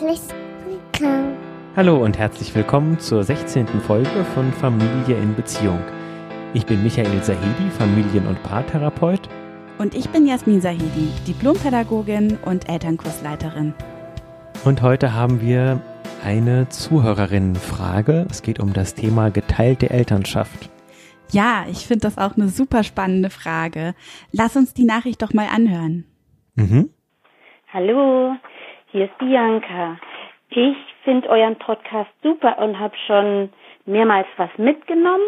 herzlich willkommen. Hallo und herzlich willkommen zur 16. Folge von Familie in Beziehung. Ich bin Michael Sahedi, Familien- und Paartherapeut. Und ich bin Jasmin Sahedi, Diplompädagogin und Elternkursleiterin. Und heute haben wir eine Zuhörerinnenfrage. Es geht um das Thema geteilte Elternschaft. Ja, ich finde das auch eine super spannende Frage. Lass uns die Nachricht doch mal anhören. Mhm. Hallo, hier ist Bianca. Ich finde euren Podcast super und habe schon mehrmals was mitgenommen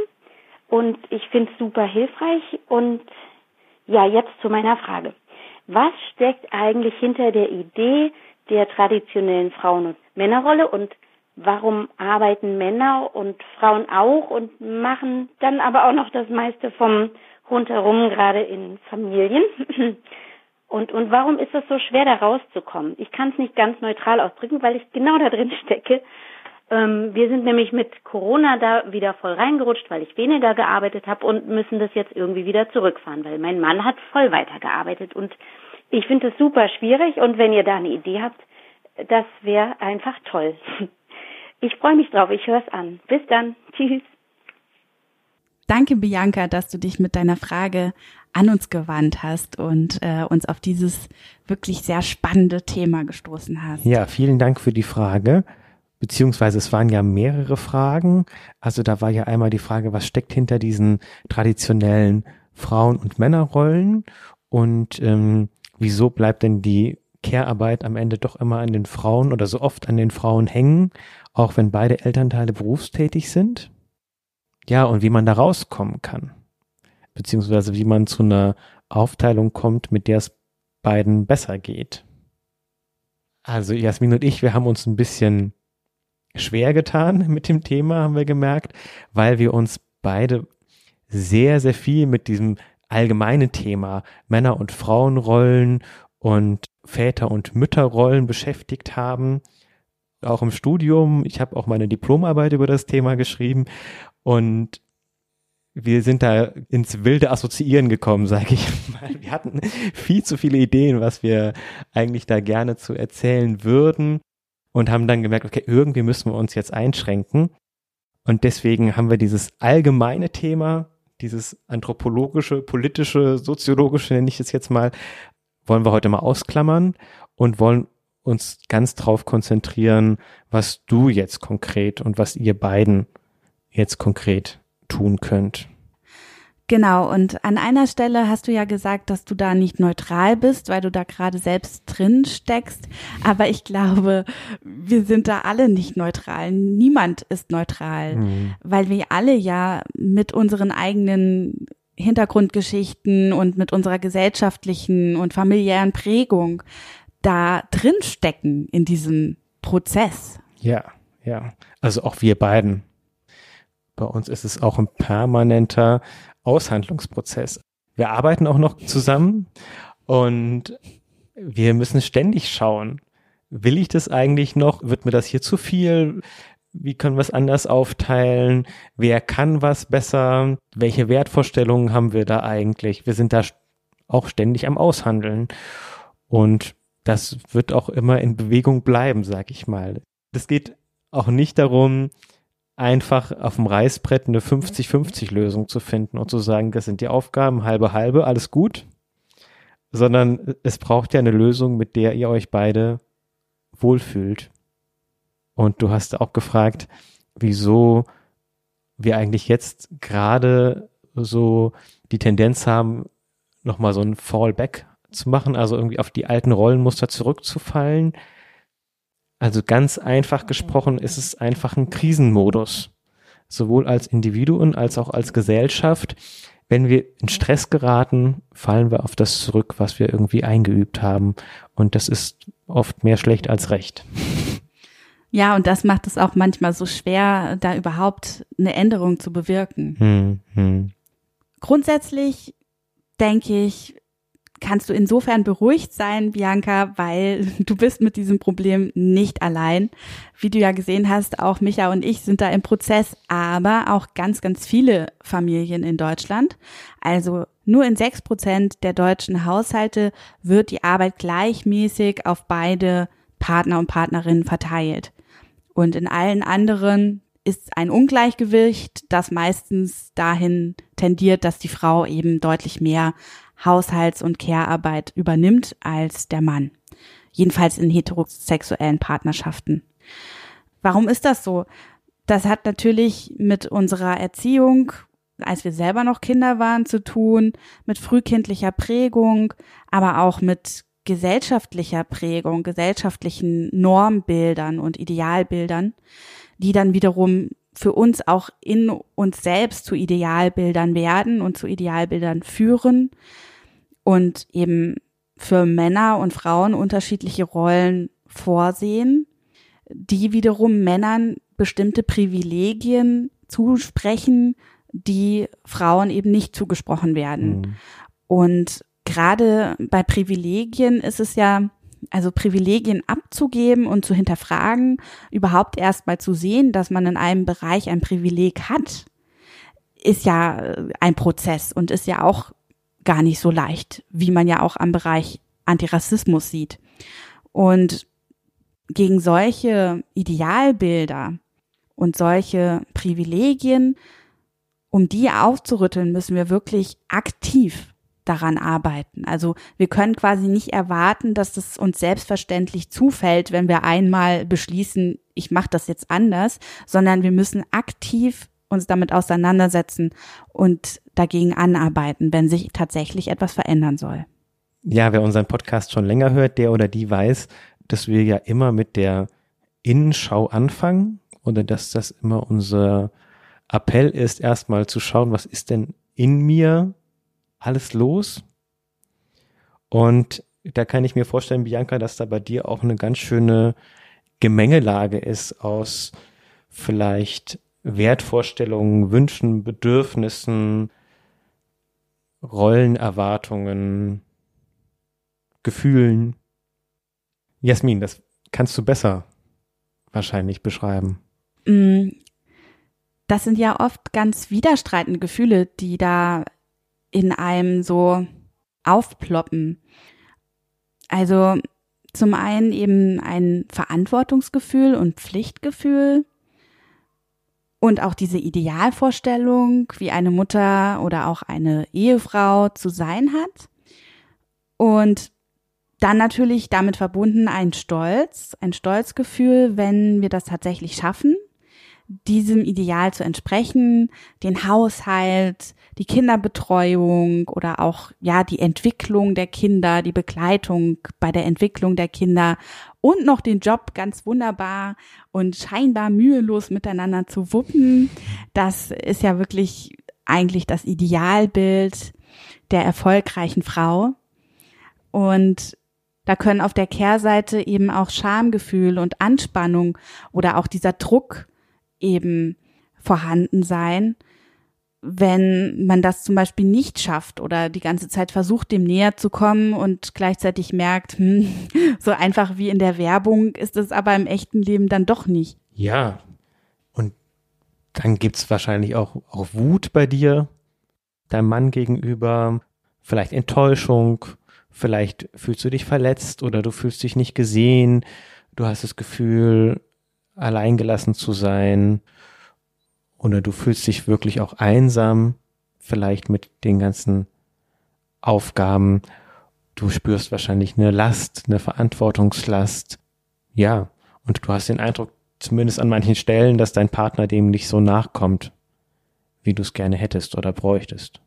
und ich finde es super hilfreich. Und ja, jetzt zu meiner Frage. Was steckt eigentlich hinter der Idee der traditionellen Frauen- und Männerrolle und warum arbeiten Männer und Frauen auch und machen dann aber auch noch das meiste vom rundherum, gerade in Familien? Und, und warum ist es so schwer, da rauszukommen? Ich kann es nicht ganz neutral ausdrücken, weil ich genau da drin stecke. Ähm, wir sind nämlich mit Corona da wieder voll reingerutscht, weil ich weniger gearbeitet habe und müssen das jetzt irgendwie wieder zurückfahren, weil mein Mann hat voll weitergearbeitet. Und ich finde es super schwierig und wenn ihr da eine Idee habt, das wäre einfach toll. Ich freue mich drauf, ich höre es an. Bis dann. Tschüss. Danke, Bianca, dass du dich mit deiner Frage an uns gewandt hast und äh, uns auf dieses wirklich sehr spannende Thema gestoßen hast. Ja, vielen Dank für die Frage. Beziehungsweise es waren ja mehrere Fragen. Also da war ja einmal die Frage, was steckt hinter diesen traditionellen Frauen- und Männerrollen und ähm, wieso bleibt denn die Care-Arbeit am Ende doch immer an den Frauen oder so oft an den Frauen hängen, auch wenn beide Elternteile berufstätig sind? Ja, und wie man da rauskommen kann beziehungsweise wie man zu einer Aufteilung kommt, mit der es beiden besser geht. Also Jasmin und ich, wir haben uns ein bisschen schwer getan mit dem Thema, haben wir gemerkt, weil wir uns beide sehr, sehr viel mit diesem allgemeinen Thema Männer- und Frauenrollen und Väter- und Mütterrollen beschäftigt haben. Auch im Studium. Ich habe auch meine Diplomarbeit über das Thema geschrieben. Und wir sind da ins wilde Assoziieren gekommen, sage ich mal. Wir hatten viel zu viele Ideen, was wir eigentlich da gerne zu erzählen würden und haben dann gemerkt, okay, irgendwie müssen wir uns jetzt einschränken. Und deswegen haben wir dieses allgemeine Thema, dieses anthropologische, politische, soziologische, nenne ich es jetzt mal, wollen wir heute mal ausklammern und wollen uns ganz drauf konzentrieren, was du jetzt konkret und was ihr beiden jetzt konkret tun könnt. Genau, und an einer Stelle hast du ja gesagt, dass du da nicht neutral bist, weil du da gerade selbst drin steckst. Aber ich glaube, wir sind da alle nicht neutral. Niemand ist neutral, mhm. weil wir alle ja mit unseren eigenen Hintergrundgeschichten und mit unserer gesellschaftlichen und familiären Prägung da drin stecken in diesem Prozess. Ja, ja. Also auch wir beiden bei uns ist es auch ein permanenter Aushandlungsprozess. Wir arbeiten auch noch zusammen und wir müssen ständig schauen, will ich das eigentlich noch? Wird mir das hier zu viel? Wie können wir es anders aufteilen? Wer kann was besser? Welche Wertvorstellungen haben wir da eigentlich? Wir sind da auch ständig am Aushandeln. Und das wird auch immer in Bewegung bleiben, sag ich mal. Es geht auch nicht darum, einfach auf dem Reißbrett eine 50-50-Lösung zu finden und zu sagen, das sind die Aufgaben, halbe halbe, alles gut, sondern es braucht ja eine Lösung, mit der ihr euch beide wohlfühlt. Und du hast auch gefragt, wieso wir eigentlich jetzt gerade so die Tendenz haben, nochmal so ein Fallback zu machen, also irgendwie auf die alten Rollenmuster zurückzufallen. Also ganz einfach gesprochen ist es einfach ein Krisenmodus. Sowohl als Individuen als auch als Gesellschaft. Wenn wir in Stress geraten, fallen wir auf das zurück, was wir irgendwie eingeübt haben. Und das ist oft mehr schlecht als recht. Ja, und das macht es auch manchmal so schwer, da überhaupt eine Änderung zu bewirken. Hm, hm. Grundsätzlich denke ich, kannst du insofern beruhigt sein, Bianca, weil du bist mit diesem Problem nicht allein. Wie du ja gesehen hast, auch Micha und ich sind da im Prozess, aber auch ganz, ganz viele Familien in Deutschland. Also nur in sechs Prozent der deutschen Haushalte wird die Arbeit gleichmäßig auf beide Partner und Partnerinnen verteilt. Und in allen anderen ist ein Ungleichgewicht, das meistens dahin tendiert, dass die Frau eben deutlich mehr Haushalts- und Care-Arbeit übernimmt als der Mann. Jedenfalls in heterosexuellen Partnerschaften. Warum ist das so? Das hat natürlich mit unserer Erziehung, als wir selber noch Kinder waren, zu tun, mit frühkindlicher Prägung, aber auch mit gesellschaftlicher Prägung, gesellschaftlichen Normbildern und Idealbildern, die dann wiederum für uns auch in uns selbst zu Idealbildern werden und zu Idealbildern führen und eben für Männer und Frauen unterschiedliche Rollen vorsehen, die wiederum Männern bestimmte Privilegien zusprechen, die Frauen eben nicht zugesprochen werden. Mhm. Und gerade bei Privilegien ist es ja, also Privilegien abzugeben und zu hinterfragen, überhaupt erst mal zu sehen, dass man in einem Bereich ein Privileg hat, ist ja ein Prozess und ist ja auch gar nicht so leicht, wie man ja auch am Bereich Antirassismus sieht. Und gegen solche Idealbilder und solche Privilegien, um die aufzurütteln, müssen wir wirklich aktiv daran arbeiten. Also wir können quasi nicht erwarten, dass es uns selbstverständlich zufällt, wenn wir einmal beschließen, ich mache das jetzt anders, sondern wir müssen aktiv uns damit auseinandersetzen und dagegen anarbeiten, wenn sich tatsächlich etwas verändern soll. Ja, wer unseren Podcast schon länger hört, der oder die weiß, dass wir ja immer mit der Innenschau anfangen oder dass das immer unser Appell ist, erstmal zu schauen, was ist denn in mir alles los? Und da kann ich mir vorstellen, Bianca, dass da bei dir auch eine ganz schöne Gemengelage ist aus vielleicht Wertvorstellungen, Wünschen, Bedürfnissen, Rollenerwartungen, Gefühlen. Jasmin, das kannst du besser wahrscheinlich beschreiben. Mm, das sind ja oft ganz widerstreitende Gefühle, die da in einem so aufploppen. Also zum einen eben ein Verantwortungsgefühl und Pflichtgefühl und auch diese Idealvorstellung, wie eine Mutter oder auch eine Ehefrau zu sein hat. Und dann natürlich damit verbunden ein Stolz, ein Stolzgefühl, wenn wir das tatsächlich schaffen, diesem Ideal zu entsprechen, den Haushalt, die Kinderbetreuung oder auch ja die Entwicklung der Kinder, die Begleitung bei der Entwicklung der Kinder und noch den Job ganz wunderbar und scheinbar mühelos miteinander zu wuppen. Das ist ja wirklich eigentlich das Idealbild der erfolgreichen Frau. Und da können auf der Kehrseite eben auch Schamgefühl und Anspannung oder auch dieser Druck eben vorhanden sein, wenn man das zum Beispiel nicht schafft oder die ganze Zeit versucht, dem näher zu kommen und gleichzeitig merkt, hm, so einfach wie in der Werbung ist es aber im echten Leben dann doch nicht. Ja, und dann gibt's wahrscheinlich auch, auch Wut bei dir, deinem Mann gegenüber, vielleicht Enttäuschung, vielleicht fühlst du dich verletzt oder du fühlst dich nicht gesehen, du hast das Gefühl, alleingelassen zu sein oder du fühlst dich wirklich auch einsam, vielleicht mit den ganzen Aufgaben. Du spürst wahrscheinlich eine Last, eine Verantwortungslast. Ja, und du hast den Eindruck, zumindest an manchen Stellen, dass dein Partner dem nicht so nachkommt, wie du es gerne hättest oder bräuchtest.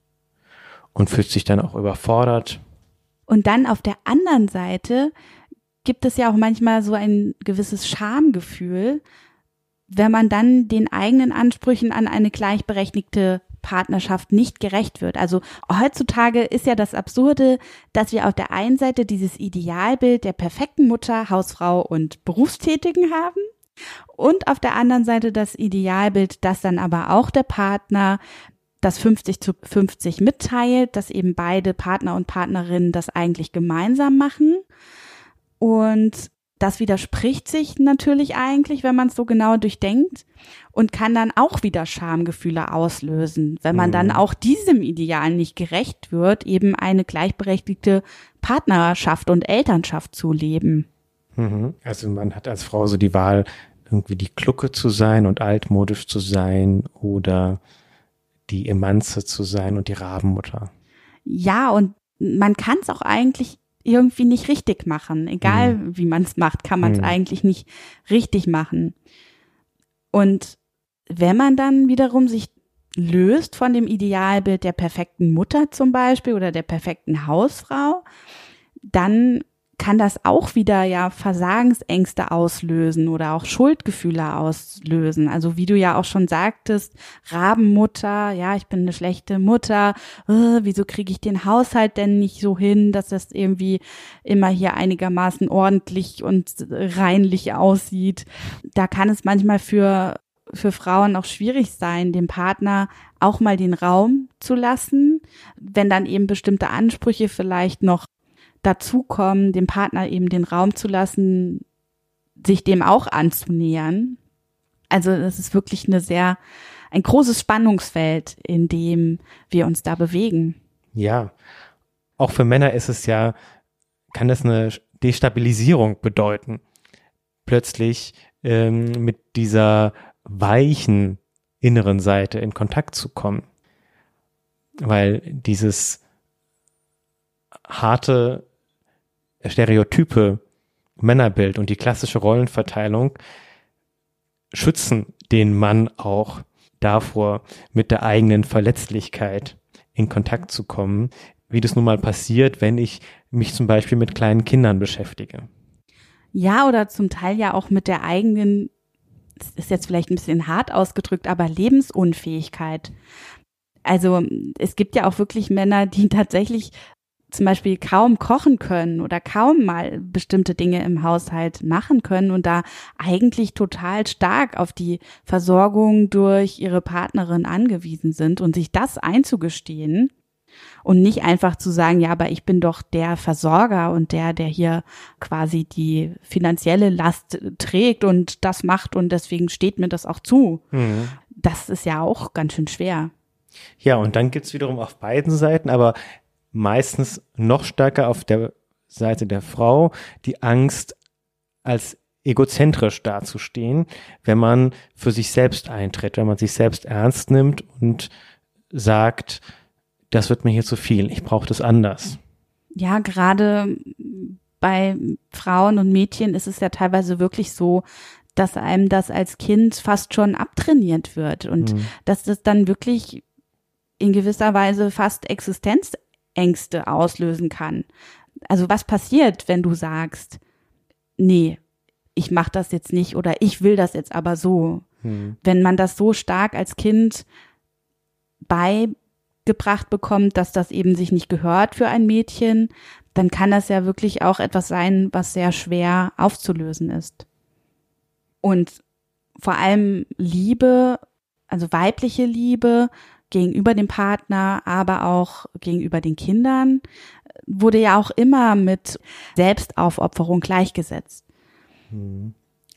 Und fühlst dich dann auch überfordert. Und dann auf der anderen Seite gibt es ja auch manchmal so ein gewisses Schamgefühl, wenn man dann den eigenen Ansprüchen an eine gleichberechtigte Partnerschaft nicht gerecht wird. Also heutzutage ist ja das Absurde, dass wir auf der einen Seite dieses Idealbild der perfekten Mutter, Hausfrau und Berufstätigen haben und auf der anderen Seite das Idealbild, dass dann aber auch der Partner das 50 zu 50 mitteilt, dass eben beide Partner und Partnerinnen das eigentlich gemeinsam machen. Und das widerspricht sich natürlich eigentlich, wenn man es so genau durchdenkt und kann dann auch wieder Schamgefühle auslösen, wenn man mhm. dann auch diesem Ideal nicht gerecht wird, eben eine gleichberechtigte Partnerschaft und Elternschaft zu leben. Mhm. Also man hat als Frau so die Wahl, irgendwie die Klucke zu sein und altmodisch zu sein oder die Emanze zu sein und die Rabenmutter. Ja, und man kann es auch eigentlich irgendwie nicht richtig machen. Egal mhm. wie man es macht, kann man es mhm. eigentlich nicht richtig machen. Und wenn man dann wiederum sich löst von dem Idealbild der perfekten Mutter zum Beispiel oder der perfekten Hausfrau, dann kann das auch wieder ja Versagensängste auslösen oder auch Schuldgefühle auslösen. Also wie du ja auch schon sagtest, Rabenmutter, ja, ich bin eine schlechte Mutter, äh, wieso kriege ich den Haushalt denn nicht so hin, dass das irgendwie immer hier einigermaßen ordentlich und reinlich aussieht. Da kann es manchmal für für Frauen auch schwierig sein, dem Partner auch mal den Raum zu lassen, wenn dann eben bestimmte Ansprüche vielleicht noch dazukommen, dem Partner eben den Raum zu lassen, sich dem auch anzunähern. Also das ist wirklich eine sehr, ein großes Spannungsfeld, in dem wir uns da bewegen. Ja, auch für Männer ist es ja, kann das eine Destabilisierung bedeuten. Plötzlich ähm, mit dieser weichen inneren Seite in Kontakt zu kommen. Weil dieses harte stereotype Männerbild und die klassische Rollenverteilung schützen den Mann auch davor, mit der eigenen Verletzlichkeit in Kontakt zu kommen, wie das nun mal passiert, wenn ich mich zum Beispiel mit kleinen Kindern beschäftige. Ja, oder zum Teil ja auch mit der eigenen, das ist jetzt vielleicht ein bisschen hart ausgedrückt, aber Lebensunfähigkeit. Also es gibt ja auch wirklich Männer, die tatsächlich zum Beispiel kaum kochen können oder kaum mal bestimmte Dinge im Haushalt machen können und da eigentlich total stark auf die Versorgung durch ihre Partnerin angewiesen sind und sich das einzugestehen und nicht einfach zu sagen, ja, aber ich bin doch der Versorger und der, der hier quasi die finanzielle Last trägt und das macht und deswegen steht mir das auch zu. Mhm. Das ist ja auch ganz schön schwer. Ja, und dann gibt's wiederum auf beiden Seiten, aber meistens noch stärker auf der Seite der Frau die Angst als egozentrisch dazustehen, wenn man für sich selbst eintritt, wenn man sich selbst ernst nimmt und sagt, das wird mir hier zu viel, ich brauche das anders. Ja, gerade bei Frauen und Mädchen ist es ja teilweise wirklich so, dass einem das als Kind fast schon abtrainiert wird und mhm. dass das dann wirklich in gewisser Weise fast Existenz Ängste auslösen kann. Also was passiert, wenn du sagst, nee, ich mache das jetzt nicht oder ich will das jetzt aber so. Hm. Wenn man das so stark als Kind beigebracht bekommt, dass das eben sich nicht gehört für ein Mädchen, dann kann das ja wirklich auch etwas sein, was sehr schwer aufzulösen ist. Und vor allem Liebe, also weibliche Liebe, gegenüber dem Partner, aber auch gegenüber den Kindern, wurde ja auch immer mit Selbstaufopferung gleichgesetzt. Mhm.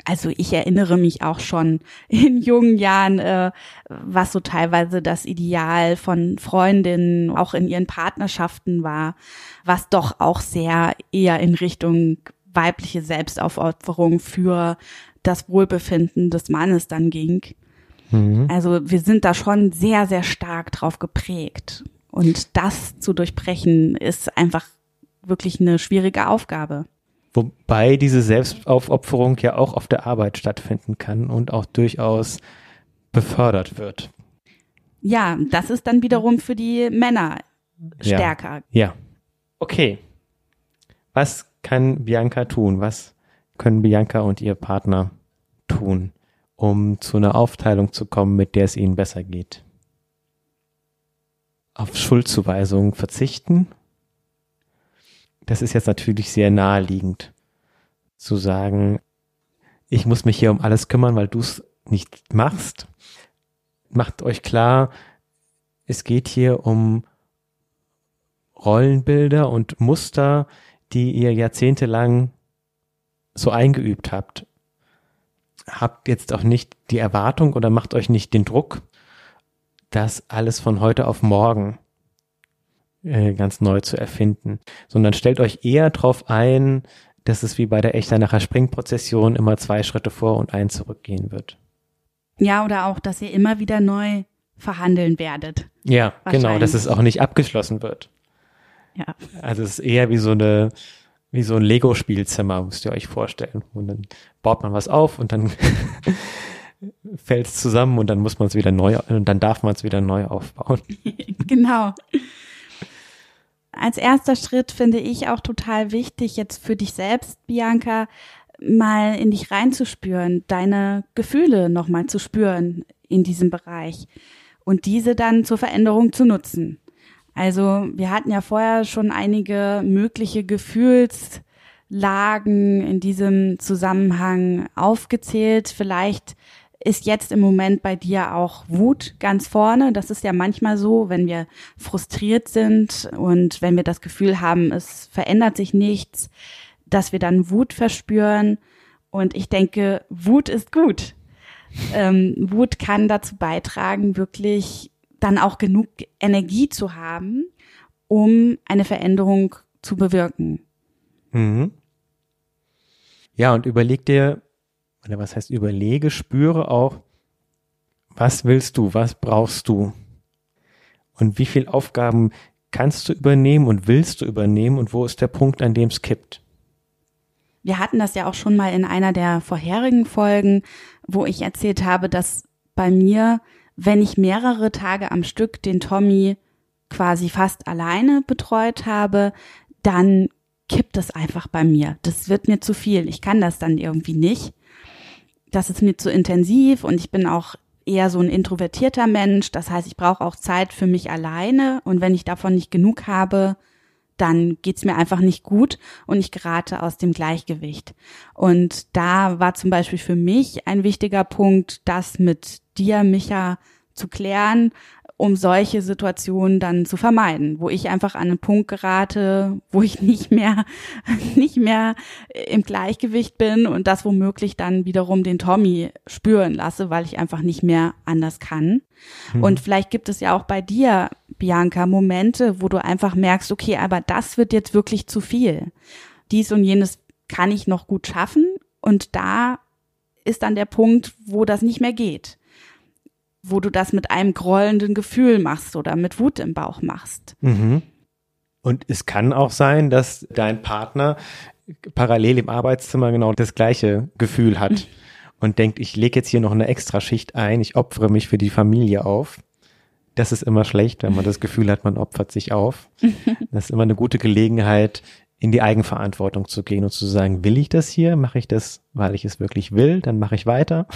Also ich erinnere mich auch schon in jungen Jahren, äh, was so teilweise das Ideal von Freundinnen auch in ihren Partnerschaften war, was doch auch sehr eher in Richtung weibliche Selbstaufopferung für das Wohlbefinden des Mannes dann ging. Mhm. Also wir sind da schon sehr, sehr stark drauf geprägt. Und das zu durchbrechen ist einfach wirklich eine schwierige Aufgabe. Wobei diese Selbstaufopferung ja auch auf der Arbeit stattfinden kann und auch durchaus befördert wird. Ja, das ist dann wiederum für die Männer stärker. Ja. ja. Okay. Was kann Bianca tun? Was können Bianca und ihr Partner tun? Um zu einer Aufteilung zu kommen, mit der es ihnen besser geht. Auf Schuldzuweisungen verzichten. Das ist jetzt natürlich sehr naheliegend zu sagen, ich muss mich hier um alles kümmern, weil du es nicht machst. Macht euch klar, es geht hier um Rollenbilder und Muster, die ihr jahrzehntelang so eingeübt habt habt jetzt auch nicht die Erwartung oder macht euch nicht den Druck, das alles von heute auf morgen äh, ganz neu zu erfinden, sondern stellt euch eher darauf ein, dass es wie bei der Echternacher Springprozession immer zwei Schritte vor und ein zurückgehen wird. Ja, oder auch, dass ihr immer wieder neu verhandeln werdet. Ja, genau, dass es auch nicht abgeschlossen wird. Ja. Also es ist eher wie so eine, wie so ein Lego-Spielzimmer, müsst ihr euch vorstellen. Und dann baut man was auf und dann fällt es zusammen und dann muss man es wieder neu, und dann darf man es wieder neu aufbauen. genau. Als erster Schritt finde ich auch total wichtig, jetzt für dich selbst, Bianca, mal in dich reinzuspüren, deine Gefühle nochmal zu spüren in diesem Bereich und diese dann zur Veränderung zu nutzen. Also wir hatten ja vorher schon einige mögliche Gefühlslagen in diesem Zusammenhang aufgezählt. Vielleicht ist jetzt im Moment bei dir auch Wut ganz vorne. Das ist ja manchmal so, wenn wir frustriert sind und wenn wir das Gefühl haben, es verändert sich nichts, dass wir dann Wut verspüren. Und ich denke, Wut ist gut. Ähm, Wut kann dazu beitragen, wirklich dann auch genug Energie zu haben, um eine Veränderung zu bewirken. Mhm. Ja, und überleg dir, oder was heißt überlege, spüre auch, was willst du, was brauchst du? Und wie viel Aufgaben kannst du übernehmen und willst du übernehmen und wo ist der Punkt, an dem es kippt? Wir hatten das ja auch schon mal in einer der vorherigen Folgen, wo ich erzählt habe, dass bei mir wenn ich mehrere Tage am Stück den Tommy quasi fast alleine betreut habe, dann kippt es einfach bei mir. Das wird mir zu viel. Ich kann das dann irgendwie nicht. Das ist mir zu intensiv und ich bin auch eher so ein introvertierter Mensch. Das heißt, ich brauche auch Zeit für mich alleine und wenn ich davon nicht genug habe, dann geht's mir einfach nicht gut und ich gerate aus dem Gleichgewicht. Und da war zum Beispiel für mich ein wichtiger Punkt, das mit dir, Micha, zu klären, um solche Situationen dann zu vermeiden, wo ich einfach an einen Punkt gerate, wo ich nicht mehr, nicht mehr im Gleichgewicht bin und das womöglich dann wiederum den Tommy spüren lasse, weil ich einfach nicht mehr anders kann. Hm. Und vielleicht gibt es ja auch bei dir, Bianca, Momente, wo du einfach merkst, okay, aber das wird jetzt wirklich zu viel. Dies und jenes kann ich noch gut schaffen und da ist dann der Punkt, wo das nicht mehr geht wo du das mit einem grollenden Gefühl machst oder mit Wut im Bauch machst. Mhm. Und es kann auch sein, dass dein Partner parallel im Arbeitszimmer genau das gleiche Gefühl hat mhm. und denkt, ich lege jetzt hier noch eine Extraschicht ein, ich opfere mich für die Familie auf. Das ist immer schlecht, wenn man das Gefühl hat, man opfert sich auf. Das ist immer eine gute Gelegenheit, in die Eigenverantwortung zu gehen und zu sagen, will ich das hier? Mache ich das, weil ich es wirklich will? Dann mache ich weiter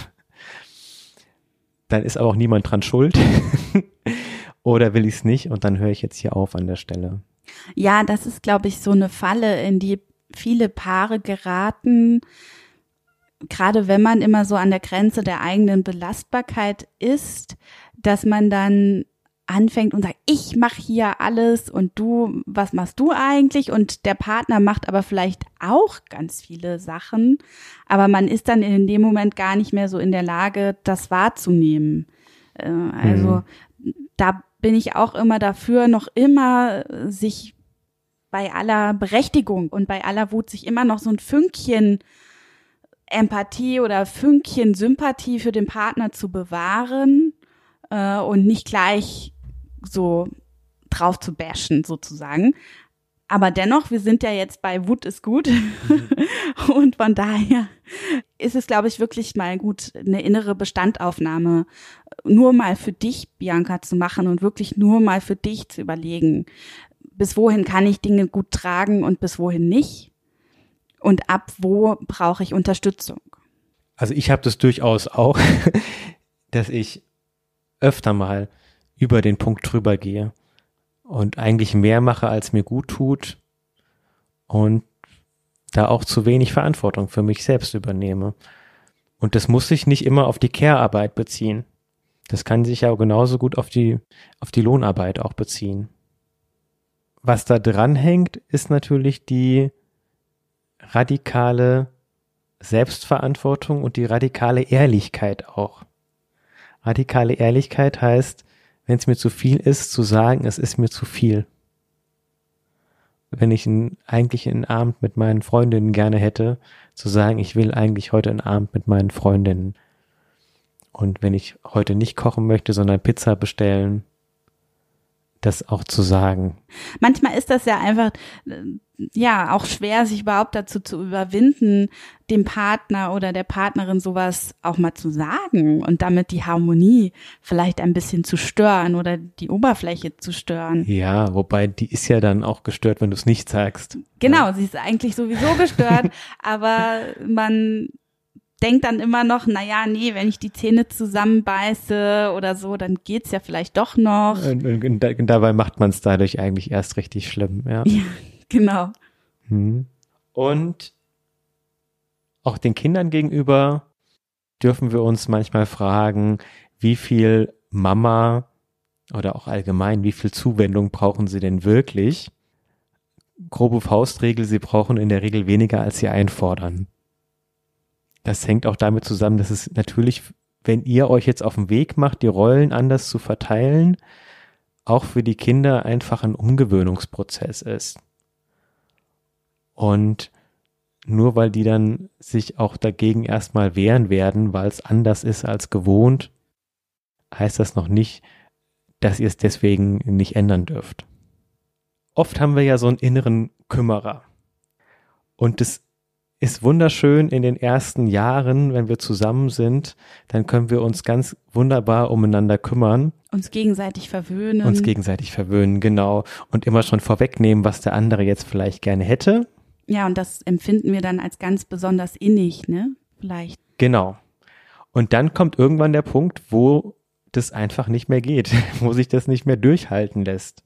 dann ist aber auch niemand dran schuld. Oder will ich es nicht und dann höre ich jetzt hier auf an der Stelle. Ja, das ist, glaube ich, so eine Falle, in die viele Paare geraten, gerade wenn man immer so an der Grenze der eigenen Belastbarkeit ist, dass man dann anfängt und sagt, ich mache hier alles und du, was machst du eigentlich? Und der Partner macht aber vielleicht auch ganz viele Sachen, aber man ist dann in dem Moment gar nicht mehr so in der Lage, das wahrzunehmen. Äh, also mhm. da bin ich auch immer dafür, noch immer sich bei aller Berechtigung und bei aller Wut sich immer noch so ein Fünkchen Empathie oder Fünkchen Sympathie für den Partner zu bewahren äh, und nicht gleich so drauf zu bashen sozusagen. Aber dennoch, wir sind ja jetzt bei Wut ist gut. Mhm. und von daher ist es, glaube ich, wirklich mal gut, eine innere Bestandaufnahme nur mal für dich, Bianca, zu machen und wirklich nur mal für dich zu überlegen. Bis wohin kann ich Dinge gut tragen und bis wohin nicht? Und ab wo brauche ich Unterstützung? Also ich habe das durchaus auch, dass ich öfter mal über den Punkt drüber gehe und eigentlich mehr mache, als mir gut tut und da auch zu wenig Verantwortung für mich selbst übernehme. Und das muss sich nicht immer auf die Care-Arbeit beziehen. Das kann sich ja genauso gut auf die, auf die Lohnarbeit auch beziehen. Was da dranhängt, ist natürlich die radikale Selbstverantwortung und die radikale Ehrlichkeit auch. Radikale Ehrlichkeit heißt, wenn es mir zu viel ist, zu sagen, es ist mir zu viel. wenn ich einen, eigentlich einen Abend mit meinen Freundinnen gerne hätte, zu sagen, ich will eigentlich heute einen Abend mit meinen Freundinnen. Und wenn ich heute nicht kochen möchte, sondern Pizza bestellen, das auch zu sagen. Manchmal ist das ja einfach, äh, ja, auch schwer, sich überhaupt dazu zu überwinden, dem Partner oder der Partnerin sowas auch mal zu sagen und damit die Harmonie vielleicht ein bisschen zu stören oder die Oberfläche zu stören. Ja, wobei die ist ja dann auch gestört, wenn du es nicht sagst. Genau, ja. sie ist eigentlich sowieso gestört, aber man denkt dann immer noch, na ja, nee, wenn ich die Zähne zusammenbeiße oder so, dann geht's ja vielleicht doch noch. Und, und, und dabei macht man es dadurch eigentlich erst richtig schlimm, ja. Ja, genau. Hm. Und auch den Kindern gegenüber dürfen wir uns manchmal fragen, wie viel Mama oder auch allgemein, wie viel Zuwendung brauchen sie denn wirklich? Grobe Faustregel, sie brauchen in der Regel weniger, als sie einfordern das hängt auch damit zusammen, dass es natürlich, wenn ihr euch jetzt auf den Weg macht, die Rollen anders zu verteilen, auch für die Kinder einfach ein Umgewöhnungsprozess ist. Und nur weil die dann sich auch dagegen erstmal wehren werden, weil es anders ist als gewohnt, heißt das noch nicht, dass ihr es deswegen nicht ändern dürft. Oft haben wir ja so einen inneren Kümmerer. Und das ist wunderschön in den ersten Jahren, wenn wir zusammen sind, dann können wir uns ganz wunderbar umeinander kümmern. Uns gegenseitig verwöhnen. Uns gegenseitig verwöhnen, genau. Und immer schon vorwegnehmen, was der andere jetzt vielleicht gerne hätte. Ja, und das empfinden wir dann als ganz besonders innig, ne? Vielleicht. Genau. Und dann kommt irgendwann der Punkt, wo das einfach nicht mehr geht, wo sich das nicht mehr durchhalten lässt.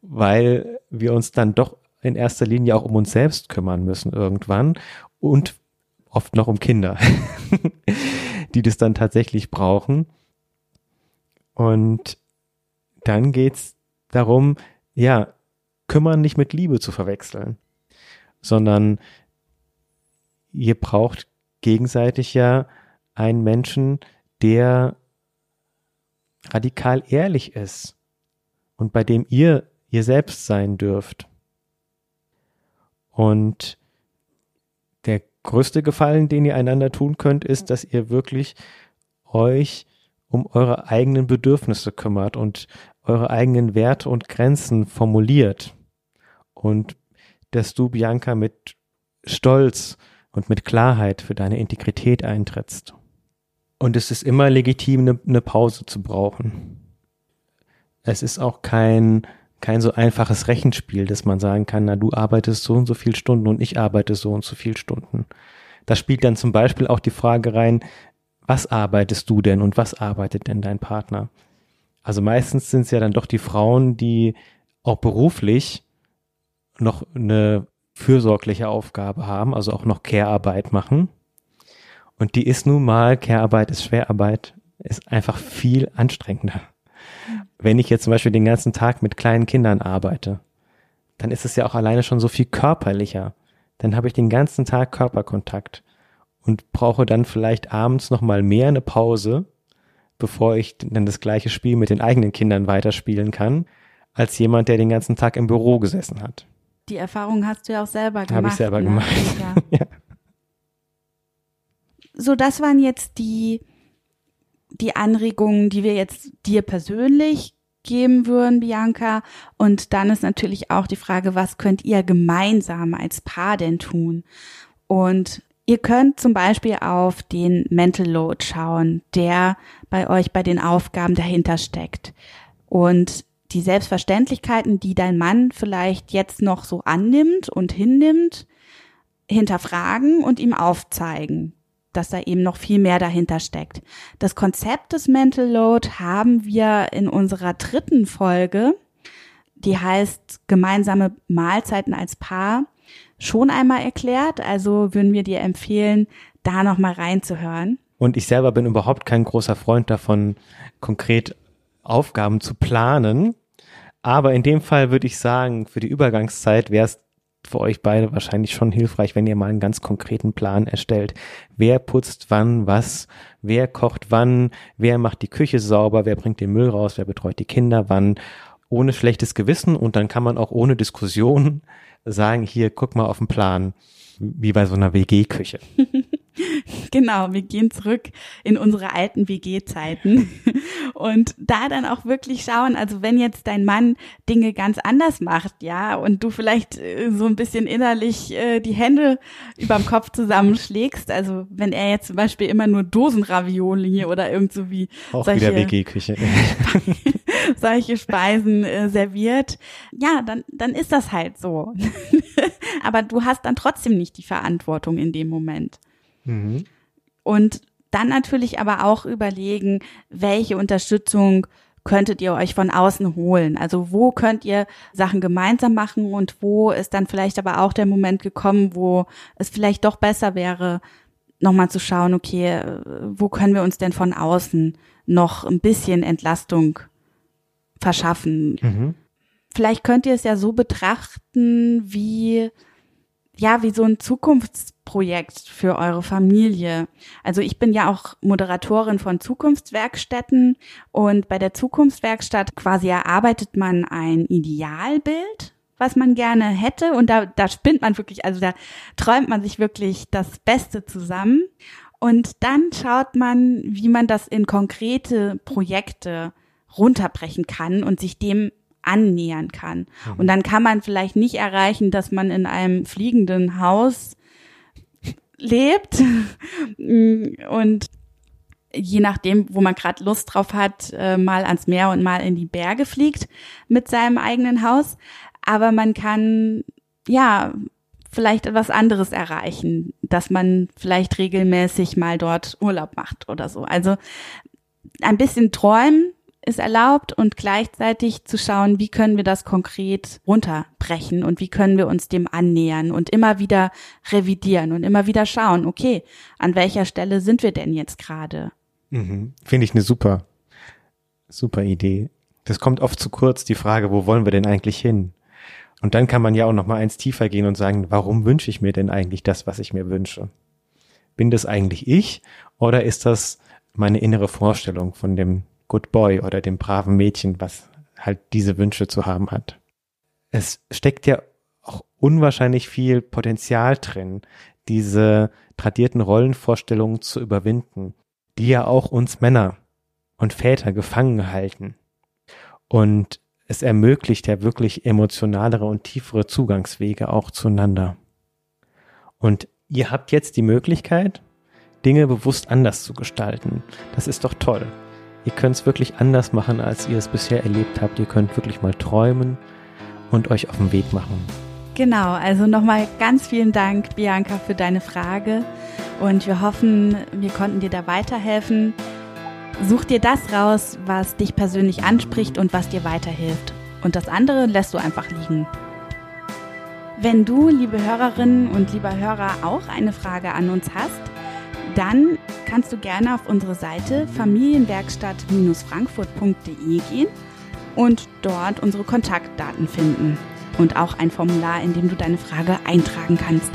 Weil wir uns dann doch in erster Linie auch um uns selbst kümmern müssen irgendwann und oft noch um Kinder, die das dann tatsächlich brauchen. Und dann geht's darum, ja, kümmern nicht mit Liebe zu verwechseln, sondern ihr braucht gegenseitig ja einen Menschen, der radikal ehrlich ist und bei dem ihr ihr selbst sein dürft. Und der größte Gefallen, den ihr einander tun könnt, ist, dass ihr wirklich euch um eure eigenen Bedürfnisse kümmert und eure eigenen Werte und Grenzen formuliert. Und dass du, Bianca, mit Stolz und mit Klarheit für deine Integrität eintrittst. Und es ist immer legitim, eine, eine Pause zu brauchen. Es ist auch kein kein so einfaches Rechenspiel, dass man sagen kann, na, du arbeitest so und so viel Stunden und ich arbeite so und so viel Stunden. Da spielt dann zum Beispiel auch die Frage rein, was arbeitest du denn und was arbeitet denn dein Partner? Also meistens sind es ja dann doch die Frauen, die auch beruflich noch eine fürsorgliche Aufgabe haben, also auch noch Care-Arbeit machen. Und die ist nun mal, Care-Arbeit ist Schwerarbeit, ist einfach viel anstrengender. Wenn ich jetzt zum Beispiel den ganzen Tag mit kleinen Kindern arbeite, dann ist es ja auch alleine schon so viel körperlicher. Dann habe ich den ganzen Tag Körperkontakt und brauche dann vielleicht abends nochmal mehr eine Pause, bevor ich dann das gleiche Spiel mit den eigenen Kindern weiterspielen kann, als jemand, der den ganzen Tag im Büro gesessen hat. Die Erfahrung hast du ja auch selber gemacht. Habe ich selber ne? gemacht. Ja. ja. So, das waren jetzt die die Anregungen, die wir jetzt dir persönlich geben würden, Bianca. Und dann ist natürlich auch die Frage, was könnt ihr gemeinsam als Paar denn tun? Und ihr könnt zum Beispiel auf den Mental Load schauen, der bei euch bei den Aufgaben dahinter steckt. Und die Selbstverständlichkeiten, die dein Mann vielleicht jetzt noch so annimmt und hinnimmt, hinterfragen und ihm aufzeigen dass da eben noch viel mehr dahinter steckt. Das Konzept des Mental Load haben wir in unserer dritten Folge, die heißt gemeinsame Mahlzeiten als Paar, schon einmal erklärt. Also würden wir dir empfehlen, da nochmal reinzuhören. Und ich selber bin überhaupt kein großer Freund davon, konkret Aufgaben zu planen. Aber in dem Fall würde ich sagen, für die Übergangszeit wäre es für euch beide wahrscheinlich schon hilfreich, wenn ihr mal einen ganz konkreten Plan erstellt. Wer putzt wann was, wer kocht wann, wer macht die Küche sauber, wer bringt den Müll raus, wer betreut die Kinder wann? Ohne schlechtes Gewissen und dann kann man auch ohne Diskussion sagen, hier, guck mal auf den Plan, wie bei so einer WG-Küche. genau, wir gehen zurück in unsere alten WG-Zeiten und da dann auch wirklich schauen, also wenn jetzt dein Mann Dinge ganz anders macht, ja, und du vielleicht äh, so ein bisschen innerlich äh, die Hände überm Kopf zusammenschlägst, also wenn er jetzt zum Beispiel immer nur Dosenravioli oder irgend so wie auch solche, wieder WG-Küche. solche Speisen äh, serviert, ja, dann, dann ist das halt so. Aber du hast dann trotzdem nicht die Verantwortung in dem Moment. Mhm. Und dann natürlich aber auch überlegen, welche Unterstützung könntet ihr euch von außen holen? Also wo könnt ihr Sachen gemeinsam machen und wo ist dann vielleicht aber auch der Moment gekommen, wo es vielleicht doch besser wäre, nochmal zu schauen, okay, wo können wir uns denn von außen noch ein bisschen Entlastung verschaffen? Mhm. Vielleicht könnt ihr es ja so betrachten, wie ja, wie so ein Zukunftsprojekt für eure Familie. Also ich bin ja auch Moderatorin von Zukunftswerkstätten und bei der Zukunftswerkstatt quasi erarbeitet man ein Idealbild, was man gerne hätte und da, da spinnt man wirklich, also da träumt man sich wirklich das Beste zusammen und dann schaut man, wie man das in konkrete Projekte runterbrechen kann und sich dem annähern kann. Mhm. Und dann kann man vielleicht nicht erreichen, dass man in einem fliegenden Haus lebt und je nachdem, wo man gerade Lust drauf hat, äh, mal ans Meer und mal in die Berge fliegt mit seinem eigenen Haus. Aber man kann, ja, vielleicht etwas anderes erreichen, dass man vielleicht regelmäßig mal dort Urlaub macht oder so. Also ein bisschen träumen ist erlaubt und gleichzeitig zu schauen, wie können wir das konkret runterbrechen und wie können wir uns dem annähern und immer wieder revidieren und immer wieder schauen, okay, an welcher Stelle sind wir denn jetzt gerade? Mhm. Finde ich eine super, super Idee. Das kommt oft zu kurz, die Frage, wo wollen wir denn eigentlich hin? Und dann kann man ja auch noch mal eins tiefer gehen und sagen, warum wünsche ich mir denn eigentlich das, was ich mir wünsche? Bin das eigentlich ich oder ist das meine innere Vorstellung von dem Good Boy oder dem braven Mädchen, was halt diese Wünsche zu haben hat. Es steckt ja auch unwahrscheinlich viel Potenzial drin, diese tradierten Rollenvorstellungen zu überwinden, die ja auch uns Männer und Väter gefangen halten. Und es ermöglicht ja wirklich emotionalere und tiefere Zugangswege auch zueinander. Und ihr habt jetzt die Möglichkeit, Dinge bewusst anders zu gestalten. Das ist doch toll. Ihr könnt es wirklich anders machen, als ihr es bisher erlebt habt. Ihr könnt wirklich mal träumen und euch auf den Weg machen. Genau, also nochmal ganz vielen Dank, Bianca, für deine Frage. Und wir hoffen, wir konnten dir da weiterhelfen. Such dir das raus, was dich persönlich anspricht und was dir weiterhilft. Und das andere lässt du einfach liegen. Wenn du, liebe Hörerinnen und lieber Hörer, auch eine Frage an uns hast, dann kannst du gerne auf unsere Seite familienwerkstatt-frankfurt.de gehen und dort unsere Kontaktdaten finden und auch ein Formular, in dem du deine Frage eintragen kannst.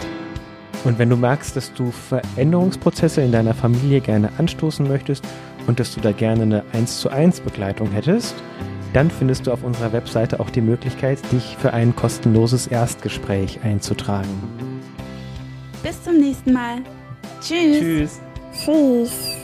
Und wenn du merkst, dass du Veränderungsprozesse in deiner Familie gerne anstoßen möchtest und dass du da gerne eine 1 zu 1 Begleitung hättest, dann findest du auf unserer Webseite auch die Möglichkeit, dich für ein kostenloses Erstgespräch einzutragen. Bis zum nächsten Mal. Tschüss. Tschüss. Tschüss.